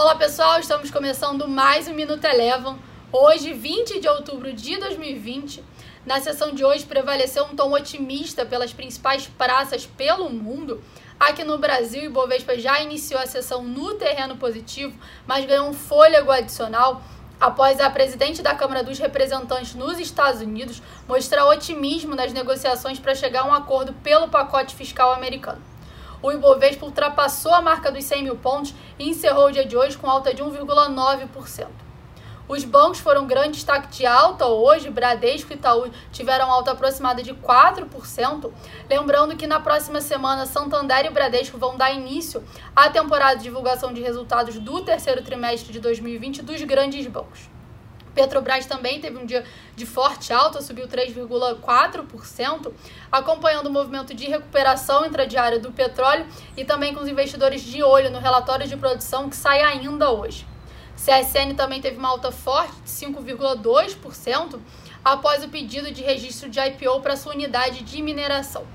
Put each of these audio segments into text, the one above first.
Olá pessoal, estamos começando mais um Minuto Elevam. Hoje, 20 de outubro de 2020. Na sessão de hoje prevaleceu um tom otimista pelas principais praças pelo mundo. Aqui no Brasil, Ibovespa já iniciou a sessão no terreno positivo, mas ganhou um fôlego adicional após a presidente da Câmara dos Representantes nos Estados Unidos mostrar otimismo nas negociações para chegar a um acordo pelo pacote fiscal americano o Ibovespa ultrapassou a marca dos 100 mil pontos e encerrou o dia de hoje com alta de 1,9%. Os bancos foram grande destaque de alta hoje, Bradesco e Itaú tiveram alta aproximada de 4%. Lembrando que na próxima semana, Santander e Bradesco vão dar início à temporada de divulgação de resultados do terceiro trimestre de 2020 dos grandes bancos. Petrobras também teve um dia de forte alta, subiu 3,4%, acompanhando o movimento de recuperação intradiária do petróleo e também com os investidores de olho no relatório de produção que sai ainda hoje. CSN também teve uma alta forte de 5,2% após o pedido de registro de IPO para sua unidade de mineração.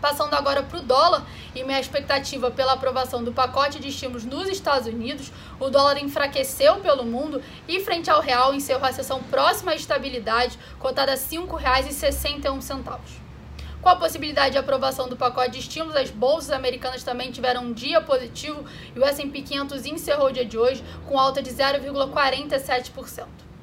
Passando agora para o dólar e minha expectativa pela aprovação do pacote de estímulos nos Estados Unidos, o dólar enfraqueceu pelo mundo e, frente ao real, encerrou a sessão próxima à estabilidade, cotada a R$ 5,61. Com a possibilidade de aprovação do pacote de estímulos, as bolsas americanas também tiveram um dia positivo e o S&P 500 encerrou o dia de hoje com alta de 0,47%.